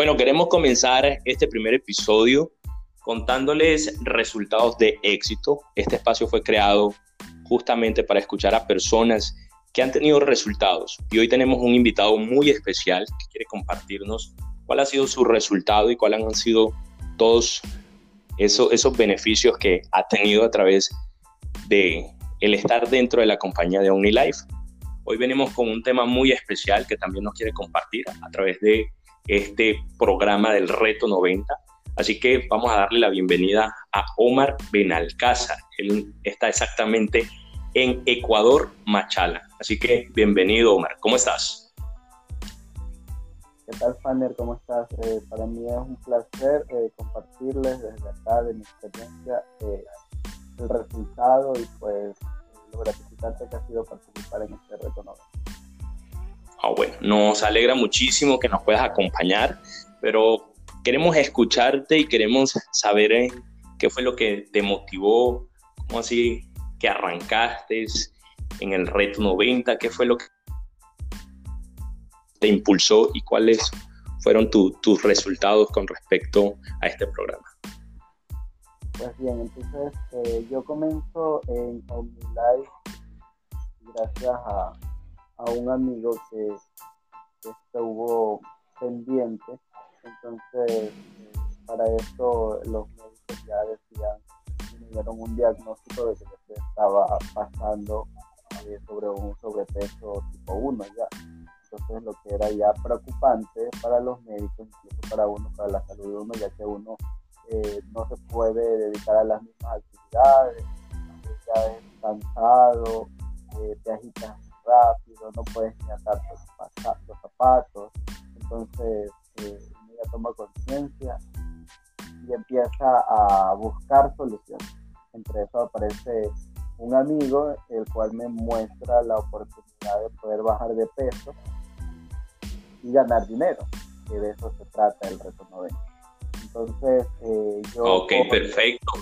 Bueno, queremos comenzar este primer episodio contándoles resultados de éxito. Este espacio fue creado justamente para escuchar a personas que han tenido resultados. Y hoy tenemos un invitado muy especial que quiere compartirnos cuál ha sido su resultado y cuáles han sido todos esos, esos beneficios que ha tenido a través de el estar dentro de la compañía de OmniLife. Hoy venimos con un tema muy especial que también nos quiere compartir a través de este programa del Reto 90. Así que vamos a darle la bienvenida a Omar Benalcázar. Él está exactamente en Ecuador, Machala. Así que bienvenido, Omar. ¿Cómo estás? ¿Qué tal, Fanner? ¿Cómo estás? Eh, para mí es un placer eh, compartirles desde acá de mi experiencia eh, el resultado y pues lo gratificante que ha sido participar en este reto 90. Ah, bueno, nos alegra muchísimo que nos puedas acompañar, pero queremos escucharte y queremos saber eh, qué fue lo que te motivó, cómo así que arrancaste en el reto 90, qué fue lo que te impulsó y cuáles fueron tus resultados con respecto a este programa. Pues bien, entonces eh, yo comienzo en OmniLife gracias a, a un amigo que, estuvo pendiente. Entonces, eh, para eso los médicos ya decían, me dieron un diagnóstico de que se estaba pasando eh, sobre un sobrepeso tipo 1 ya. Entonces, lo que era ya preocupante para los médicos, incluso para uno, para la salud de uno, ya que uno eh, no se puede dedicar a las mismas actividades, ya es cansado, te agitas rápido, no puedes ni atar los zapatos. Entonces, eh, ella toma conciencia y empieza a buscar soluciones. Entre eso aparece un amigo, el cual me muestra la oportunidad de poder bajar de peso y ganar dinero, que de eso se trata el reto 90. Entonces, eh, yo... Ok, perfecto.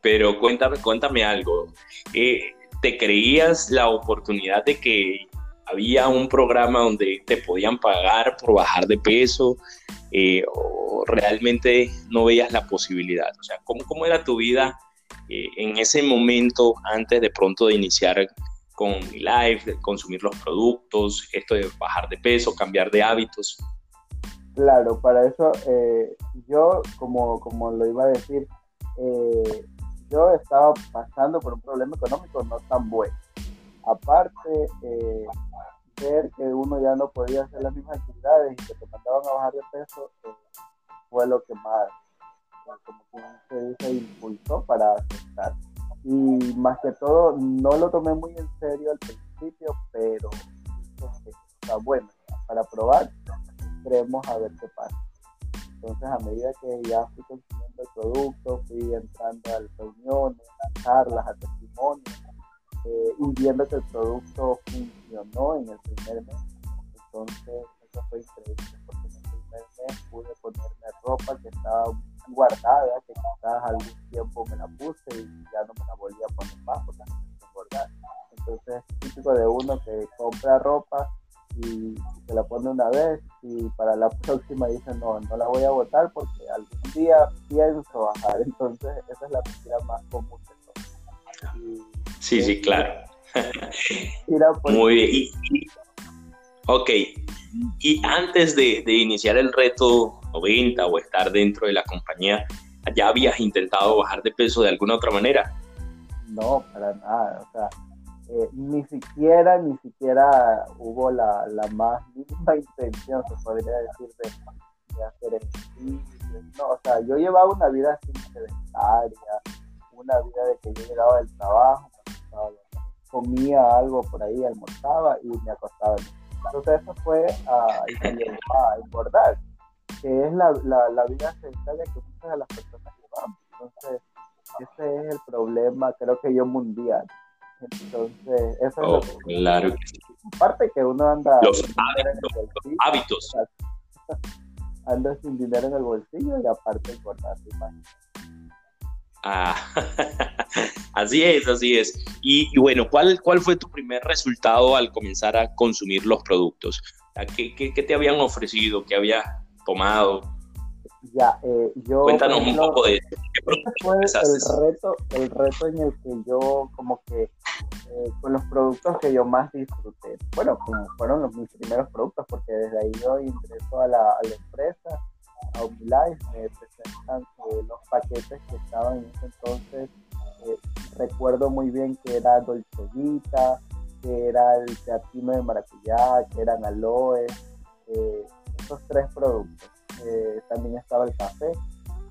Pero cuéntame, cuéntame algo. Eh, ¿te creías la oportunidad de que había un programa donde te podían pagar por bajar de peso eh, o realmente no veías la posibilidad? O sea, ¿cómo, cómo era tu vida eh, en ese momento antes de pronto de iniciar con mi live, de consumir los productos, esto de bajar de peso, cambiar de hábitos? Claro, para eso eh, yo, como, como lo iba a decir, yo estaba pasando por un problema económico no tan bueno. Aparte, eh, ver que uno ya no podía hacer las mismas actividades y que te mandaban a bajar de peso eh, fue lo que más, como que se dice, impulsó para aceptar. Y más que todo, no lo tomé muy en serio al principio, pero está bueno, para probar, creemos a ver qué pasa. Entonces, a medida que ya fui consumiendo el producto, fui entrando a reuniones, a charlas, a testimonios, eh, y viendo que el producto funcionó en el primer mes. Entonces, eso fue increíble, porque en el primer mes pude ponerme ropa que estaba guardada, que quizás algún tiempo me la puse y ya no me la volví a poner más porque no me engordar. Entonces, es típico de uno que compra ropa y se la pone una vez y para la próxima dice no, no la voy a votar porque algún día pienso bajar. Entonces esa es la mentira más común todos. sí, sí, claro. Muy bien. ok, y antes de, de, iniciar el reto 90 o estar dentro de la compañía, ¿ya habías intentado bajar de peso de alguna otra manera? No, para nada. O sea, eh, ni siquiera, ni siquiera hubo la, la, más mínima intención, se podría decir, de, hacer ejercicio. No, o sea, yo llevaba una vida así sedentaria, una vida de que yo llegaba del trabajo, comía algo por ahí, almorzaba y me acostaba. Entonces eso fue a, a engordar, que es la, la, la vida sedentaria que muchas de las personas llevamos. Entonces ese es el problema, creo que yo mundial entonces, eso es lo oh, que, claro Aparte que uno anda. Los hábitos. Anda sin dinero en el bolsillo y aparte engordar Ah, así es, así es. Y, bueno, ¿cuál, ¿cuál fue tu primer resultado al comenzar a consumir los productos? qué, qué, te habían ofrecido? ¿Qué habías tomado? Ya, eh, yo... Cuéntanos un poco de... Ese fue el reto, el reto en el que yo como que eh, con los productos que yo más disfruté. Bueno, como fueron los, mis primeros productos, porque desde ahí yo ingreso a la, a la empresa, a Omilife, me presentan eh, los paquetes que estaban en ese entonces. recuerdo muy bien que era Dolce que era el teatino de maracuyá, que eran aloes, esos tres productos. También estaba el café,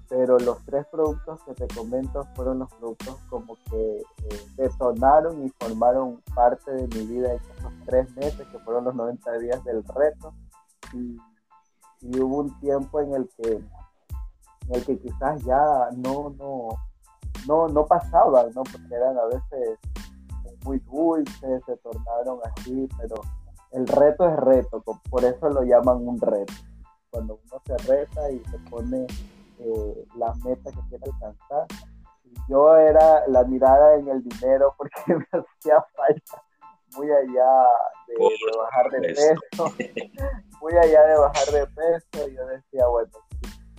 pero los tres productos que te comento fueron los productos como que eh, detonaron y formaron parte de mi vida esos tres meses que fueron los 90 días del reto. Y, hubo un tiempo en el que en el que quizás ya no no no no pasaban no porque eran a veces muy dulces se tornaron así pero el reto es reto por eso lo llaman un reto cuando uno se reta y se pone eh, las metas que quiere alcanzar. yo era la mirada en el dinero porque me hacía falta muy allá de, bajar de peso, muy allá de bajar de peso. Y yo decía, bueno,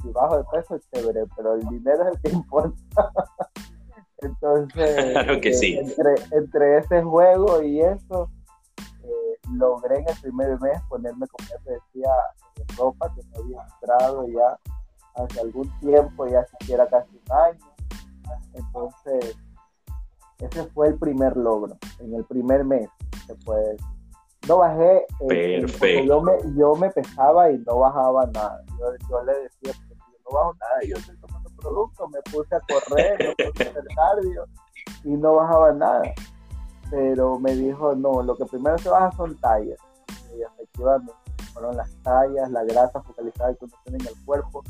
si, bajo de peso es chévere, pero el dinero es el que importa. Entonces, claro que sí. entre, entre ese juego y eso, eh, logré en el primer mes ponerme, como ya te decía, ropa que me había entrado ya hace algún tiempo, ya siquiera casi un año. Entonces, ese fue el primer logro, en el primer mes, se puede decir. No bajé, eh, Perfecto. Yo, me, yo me pesaba y no bajaba nada. Yo, le decía, yo no bajo nada, yo estoy tomando producto, me puse a correr, me puse a hacer cardio y no bajaba nada. Pero me dijo, no, lo que primero se baja son tallas. Y efectivamente, fueron las tallas, la grasa focalizada que uno tiene en el cuerpo,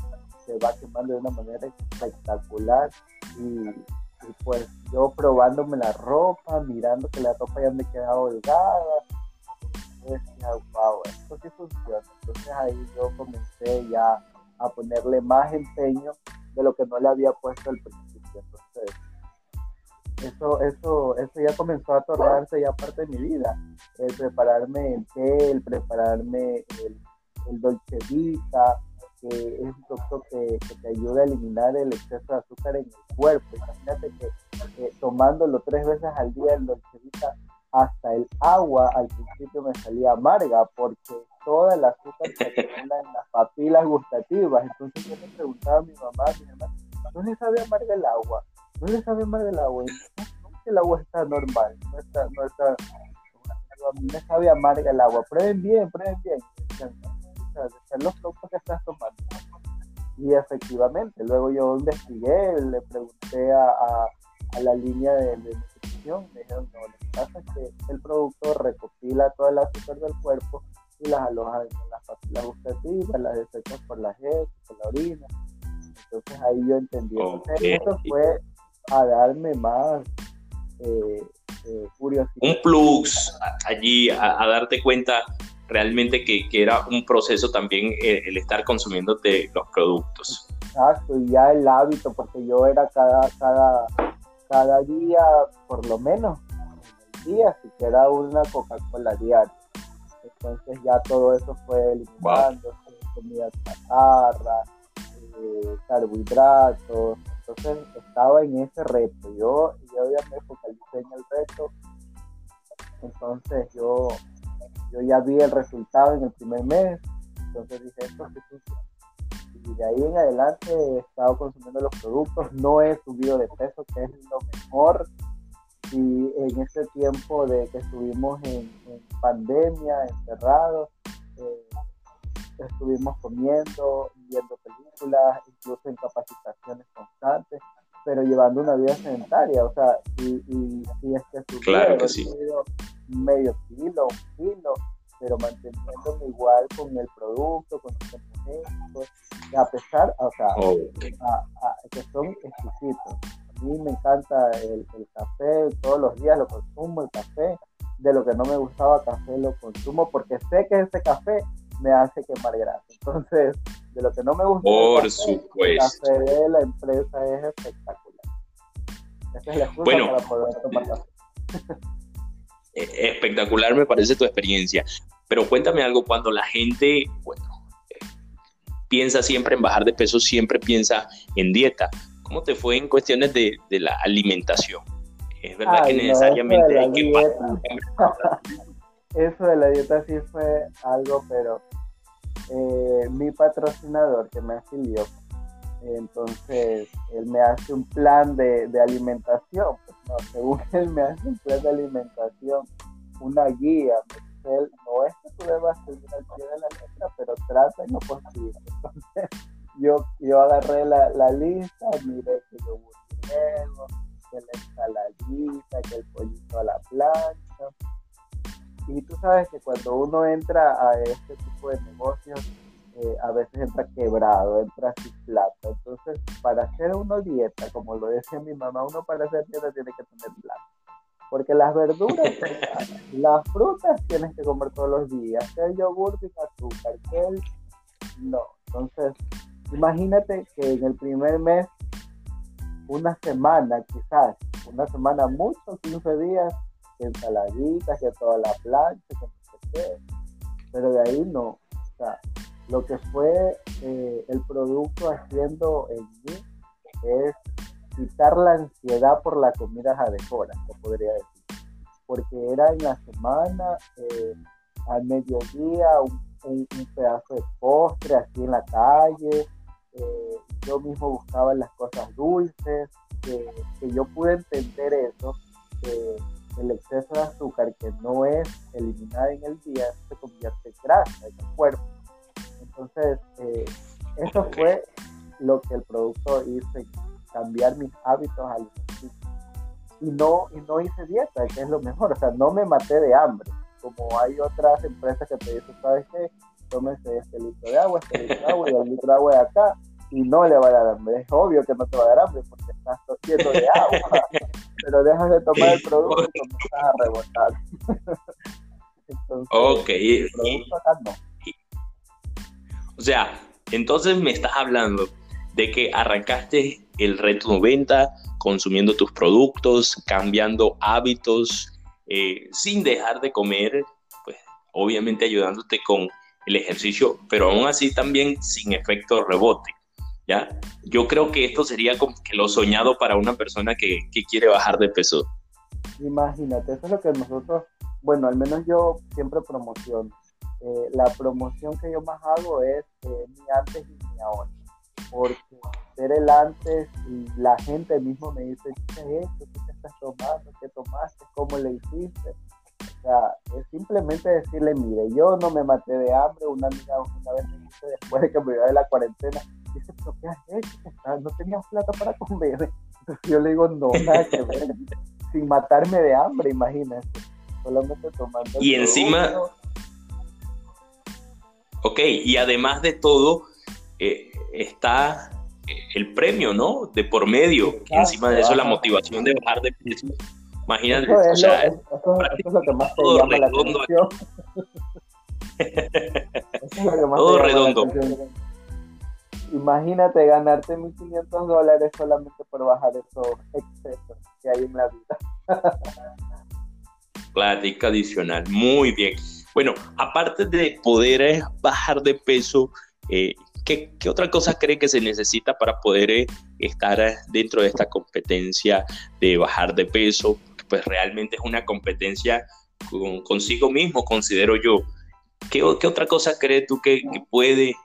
se va quemando de una manera espectacular y, pues yo probándome la ropa, mirando que la ropa ya me quedaba holgada, decía, wow, esto sí funciona. Entonces ahí yo comencé ya a ponerle más empeño de lo que no le había puesto al principio. Eso, eso, eso ya comenzó a tornarse ya parte de mi vida. El prepararme el té, el prepararme el, el que es un producto que, te ayuda a eliminar el exceso de azúcar en el cuerpo. Imagínate que, tomándolo tres veces al día el dolcevita, hasta el agua al principio me salía amarga porque toda el azúcar se acumula en las papilas gustativas. Entonces yo le preguntaba a mi mamá, mi hermana, ¿no le sabe amarga el agua? ¿No le sabe amarga el agua? Y no, el agua está normal, no está, no está, a mí me sabe amarga el agua. Prueben bien, prueben bien de los productos que estás tomando. Y efectivamente, luego yo investigué, le pregunté a, a, la línea de, nutrición, me dijeron, no, lo que pasa es que el producto recopila toda el azúcar del cuerpo y las aloja en las papilas gustativas, las desecha por la heces, por la orina. Entonces ahí yo entendí. eso fue a darme más eh, eh, curiosidad. Un plus allí, a, a darte cuenta realmente que, que era un proceso también eh, el, estar consumiéndote los productos. Exacto, y ya el hábito, porque yo era cada, cada, cada día, por lo menos, el día, siquiera una Coca-Cola diaria. Entonces ya todo eso fue eliminando, comida chatarra, eh, carbohidratos. Entonces estaba en ese reto. Yo, yo ya me focalicé en el reto. Entonces yo yo ya vi el resultado en el primer mes, entonces dije, esto es Y de ahí en adelante he estado consumiendo los productos, no he subido de peso, que es lo mejor. Y en este tiempo de que estuvimos en, pandemia, encerrados, eh, estuvimos comiendo, viendo películas, incluso en capacitaciones constantes, pero llevando una vida sedentaria. O sea, y, y, y es que claro que sí medio kilo, un kilo, pero manteniéndome igual con el producto, con los componentes, a pesar, o sea, que son exquisitos. A mí me encanta el, café, todos los días lo consumo, el café. De lo que no me gustaba café lo consumo porque sé que ese café me hace quemar grasa. Entonces, de lo que no me gusta, Por el supuesto. café de la empresa es espectacular. Esa es la excusa bueno, para poder tomar café. espectacular me parece tu experiencia. Pero cuéntame algo, cuando la gente, bueno, piensa siempre en bajar de peso, siempre piensa en dieta. ¿Cómo te fue en cuestiones de, la alimentación? Es verdad que necesariamente hay que... eso de la dieta sí fue algo, pero eh, mi patrocinador que me afilió, entonces él me hace un plan de, alimentación, pues, no, según él me hace un plan de alimentación, una guía, él, no es que tú debas seguir al pie de la letra, pero trata en lo posible. Entonces yo, yo agarré la, la lista, miré que yo luego, que la ensaladita, que el pollito a la plancha, y tú sabes que cuando uno entra a este tipo de negocios, eh, a veces entra quebrado, entra sin plata. Entonces, para hacer una dieta, como lo decía mi mamá, uno para hacer dieta tiene que tener plata. Porque las verduras, las frutas tienes que comer todos los días, que el yogur sin azúcar, que el... No. Entonces, imagínate que en el primer mes, una semana quizás, una semana mucho, 15 días, ensaladitas, que toda la plancha, que no sé qué. Pero de ahí no. Lo que fue eh, el producto haciendo en mí es quitar la ansiedad por la comida jadejora, se podría decir. Porque era en la semana, eh, al mediodía, un, pedazo de postre así en la calle. Eh, yo mismo buscaba las cosas dulces, que, yo pude entender eso, el exceso de azúcar que no es eliminada en el día se convierte en grasa en el cuerpo. Entonces, eh, eso fue lo que el producto hizo, cambiar mis hábitos alimenticios. Y no, y no hice dieta, que es lo mejor. O sea, no me maté de hambre. Como hay otras empresas que te dicen, ¿sabes qué? Tómense este litro de agua, este litro de agua y el litro de agua de acá y no le va a dar hambre. Es obvio que no te va a dar hambre porque estás lleno de agua, pero dejas de tomar el producto y comienzas a rebotar. entonces, ok. El producto acá no. O sea, entonces me estás hablando de que arrancaste el reto 90 consumiendo tus productos, cambiando hábitos, eh, sin dejar de comer, pues obviamente ayudándote con el ejercicio, pero aún así también sin efecto rebote. ¿Ya? Yo creo que esto sería como que lo soñado para una persona que, quiere bajar de peso. Imagínate, eso es lo que nosotros, bueno, al menos yo siempre promociono. Eh, la promoción que yo más hago es eh, mi antes y mi ahora. Porque ser el antes y la gente mismo me dice, ¿qué es esto? ¿Qué te estás tomando? ¿Qué tomaste? ¿Cómo le hiciste? O sea, es simplemente decirle, mire, yo no me maté de hambre, una amiga una vez me dice después de que me iba de la cuarentena, dice, pero ¿qué has hecho? No tenías plata para comer. Entonces yo le digo, no, nada que ver. Sin matarme de hambre, imagínate. Solamente tomando. Y encima. Ok, y además de todo, eh, está el premio, ¿no? De por medio. encima de eso, la motivación de bajar de peso. Imagínate, eso es, o sea, eso, es lo que más te llama la atención. todo redondo imagínate ganarte 1.500 dólares solamente por bajar esos excesos que hay en la vida. Plática adicional, muy bien. Bueno, aparte de poder eh, bajar de peso, eh, ¿qué, otra cosa cree que se necesita para poder eh, estar dentro de esta competencia de bajar de peso? Pues realmente es una competencia consigo mismo, considero yo. ¿Qué, ¿Qué, otra cosa crees tú que puede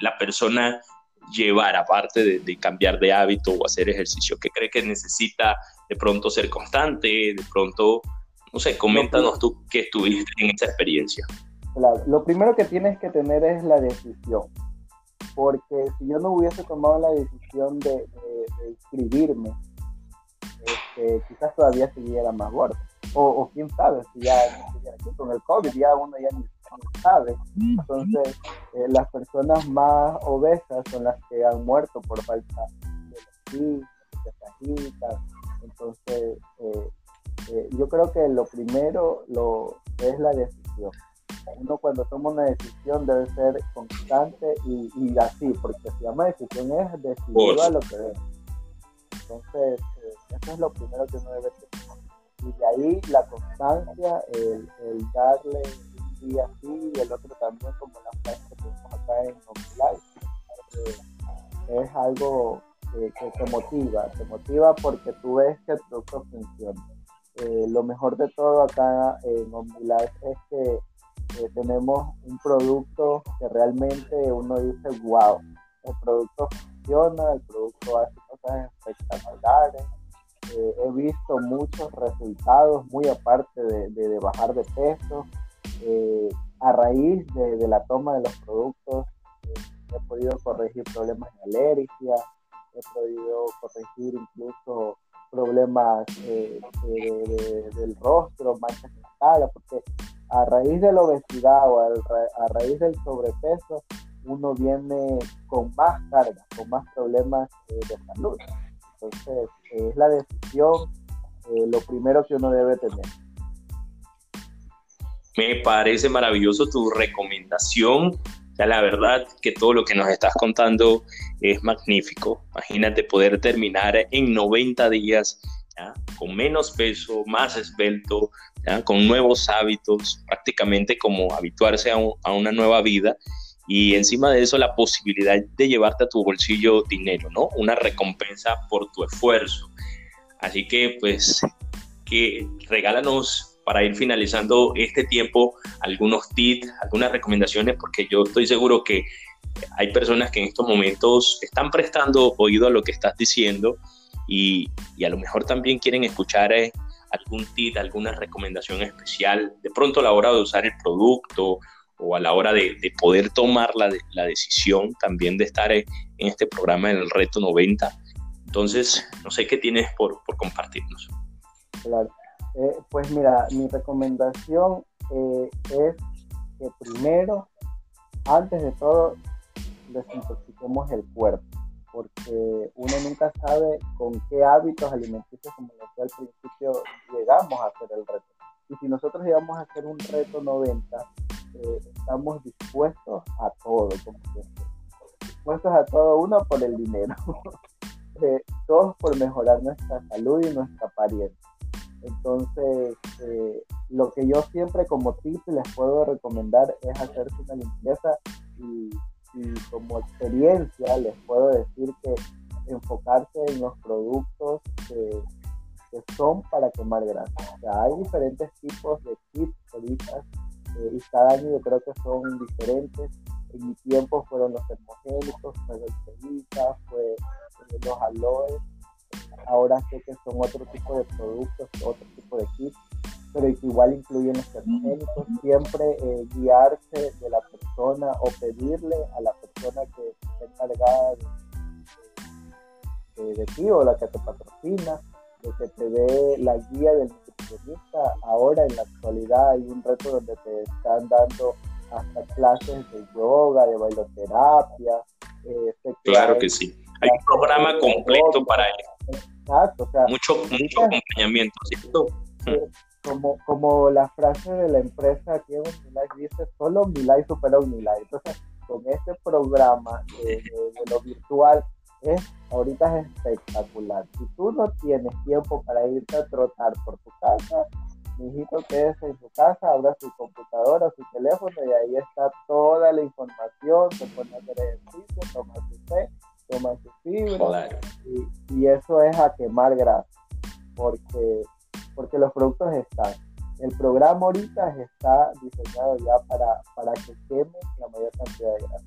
la persona llevar, aparte de, cambiar de hábito o hacer ejercicio? ¿Qué cree que necesita de pronto ser constante? De pronto, no sé, coméntanos tú qué estuviste en esa experiencia. Claro, lo primero que tienes que tener es la decisión, porque si yo no hubiese tomado la decisión de, inscribirme, este, quizás todavía siguiera más gordo. O, quién sabe, si ya con el COVID ya uno ya ni sabe. Entonces, eh, las personas más obesas son las que han muerto por falta de de Entonces, eh, eh, yo creo que lo primero lo, es la decisión. Uno cuando toma una decisión debe ser constante y, y así, porque se llama decisión es decidir a lo que es. Entonces, eso es lo primero que uno debe tener. Y de ahí la constancia constancia, el, darle un día sí y el otro también, como la frase que tenemos acá en Live, eh, es algo que, te motiva, te motiva porque tú ves que el producto funciona. Eh, lo mejor de todo acá en OmniLife es que eh, tenemos un producto que realmente uno dice, wow, el producto funciona, el producto hace cosas espectaculares. Eh, he visto muchos resultados, muy aparte de, bajar de peso. Eh, a raíz de, la toma de los productos, he podido corregir problemas de alergia, he podido corregir incluso problemas del rostro, manchas en la cara, porque a raíz de la obesidad o a raíz del sobrepeso, uno viene con más carga, con más problemas eh, de salud. Entonces, es la decisión eh, lo primero que uno debe tener. Me parece maravilloso tu recomendación. Ya la verdad que todo lo que nos estás contando es magnífico. Imagínate poder terminar en 90 días con menos peso, más esbelto, con nuevos hábitos, prácticamente como habituarse a, una nueva vida y encima de eso la posibilidad de llevarte a tu bolsillo dinero, ¿no? Una recompensa por tu esfuerzo. Así que pues que regálanos para ir finalizando este tiempo algunos tips, algunas recomendaciones, porque yo estoy seguro que hay personas que en estos momentos están prestando oído a lo que estás diciendo y, a lo mejor también quieren escuchar eh, algún tip, alguna recomendación especial, de pronto a la hora de usar el producto o a la hora de, poder tomar la, la, decisión también de estar en este programa en el Reto 90. Entonces, no sé qué tienes por, por compartirnos. Claro. Eh, pues mira, mi recomendación eh, es que primero, antes de todo, desintoxiquemos el cuerpo porque uno nunca sabe con qué hábitos alimenticios, como decía al principio, llegamos a hacer el reto. Y si nosotros llegamos a hacer un reto 90, eh, estamos dispuestos a todo, como siempre. Dispuestos a todo, uno por el dinero, eh, todos por mejorar nuestra salud y nuestra apariencia. Entonces, eh, lo que yo siempre como tip les puedo recomendar es hacerse una limpieza y como experiencia les puedo decir que enfocarse en los productos que, son para quemar grasa. O sea, hay diferentes tipos de kits y cada año yo creo que son diferentes. En mi tiempo fueron los termogénicos, fue el Cevita, fue eh, los aloes. Ahora sé que son otro tipo de productos, otro tipo de kits pero igual incluyen los termogénicos, siempre eh, guiarse de la persona o pedirle a la persona que esté encargada de, ti o la que te patrocina, de que te dé la guía del nutricionista. Ahora en la actualidad hay un reto donde te están dando hasta clases de yoga, de bailoterapia. Eh, claro que sí. Hay un programa completo para eso. Exacto, o sea, mucho, mucho acompañamiento, ¿cierto? como, como la frase de la empresa aquí en OmniLife dice, solo OmniLife supera OmniLife. Entonces, con este programa de, lo virtual, es, ahorita es espectacular. Si tú no tienes tiempo para irte a trotar por tu casa, mi hijito quédese en su casa, abra su computadora, su teléfono y ahí está toda la información, se pone a hacer ejercicio, toma su té, toma su fibra y, y, eso es a quemar grasa porque porque los productos están. El programa ahorita está diseñado ya para, para que queme la mayor cantidad de grasa.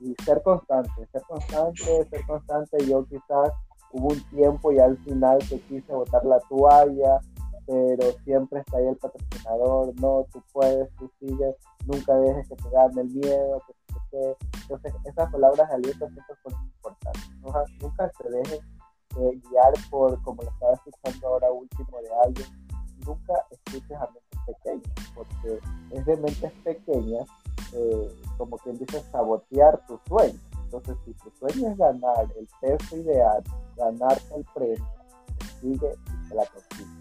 Y ser constante, ser constante, ser constante. Yo quizás hubo un tiempo y al final que quise botar la toalla, pero siempre está ahí el patrocinador, no, tú puedes, tú sigues, nunca dejes que te gane el miedo, que, Entonces, esas palabras de aliento siempre son importantes. nunca se dejen eh, guiar por, como lo estaba escuchando ahora último de alguien, nunca escuches a mentes pequeñas, porque es de mentes pequeñas, eh, como quien dice, sabotear tu sueño. Entonces, si tu sueño es ganar el peso ideal, ganarte el premio, sigue y la consigue.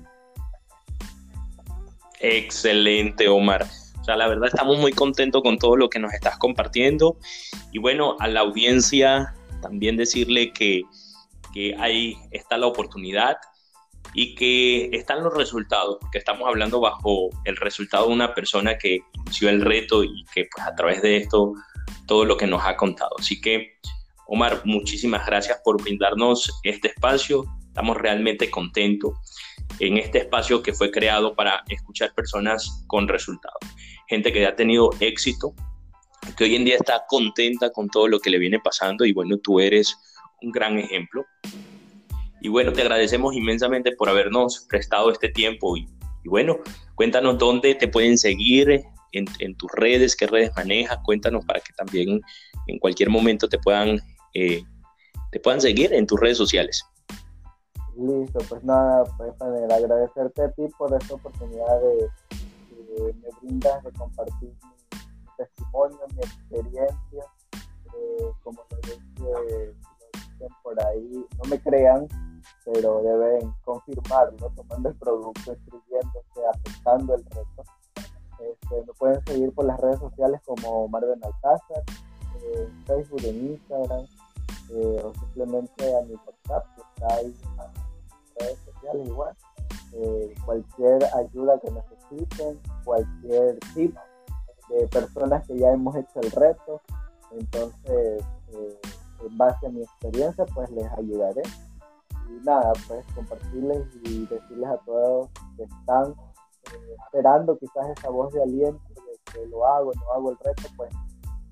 Excelente, Omar. O sea, la verdad estamos muy contentos con todo lo que nos estás compartiendo. Y bueno, a la audiencia también decirle que que ahí está la oportunidad y que están los resultados, porque estamos hablando bajo el resultado de una persona que inició el reto y que pues, a través de esto todo lo que nos ha contado. Así que, Omar, muchísimas gracias por brindarnos este espacio. Estamos realmente contentos en este espacio que fue creado para escuchar personas con resultados. Gente que ha tenido éxito, que hoy en día está contenta con todo lo que le viene pasando y bueno, tú eres un gran ejemplo. Y bueno, te agradecemos inmensamente por habernos prestado este tiempo y, bueno, cuéntanos dónde te pueden seguir en, tus redes, qué redes manejas, cuéntanos para que también en cualquier momento te puedan, eh, te puedan seguir en tus redes sociales. Listo, pues nada, pues agradecerte a ti por esta oportunidad de que me brindas de compartir mi, testimonio, mi experiencia. Eh, como lo dije, por ahí, no me crean, pero deben confirmarlo, tomando el producto, inscribiéndose, aceptando el reto. Este, me pueden seguir por las redes sociales como Marvin Alcázar, eh, Facebook, en Instagram, eh, o simplemente a mi WhatsApp, que está ahí redes sociales igual. Eh, cualquier ayuda que necesiten, cualquier tip de personas que ya hemos hecho el reto. Entonces, eh, en base a mi experiencia, pues les ayudaré. Y nada, pues compartirles y decirles a todos que están eh, esperando quizás esa voz de aliento de que lo hago, no hago el reto, pues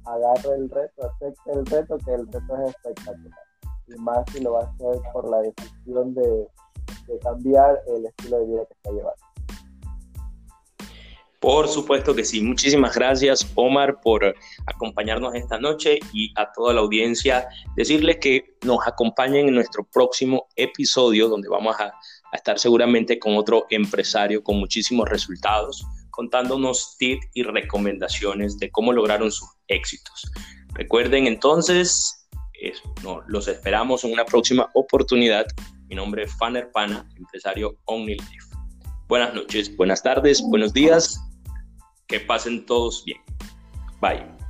agarre el reto, acepte el reto, que el reto es espectacular. Y más si lo va a hacer por la decisión de, de cambiar el estilo de vida que está llevando. Por supuesto que sí. Muchísimas gracias, Omar, por acompañarnos esta noche y a toda la audiencia decirles que nos acompañen en nuestro próximo episodio, donde vamos a, a estar seguramente con otro empresario con muchísimos resultados, contándonos tips y recomendaciones de cómo lograron sus éxitos. Recuerden entonces, no, los esperamos en una próxima oportunidad mi nombre es Fanner Pana, empresario OmniLife. Buenas noches, buenas tardes, buenos días. Que pasen todos bien. Bye.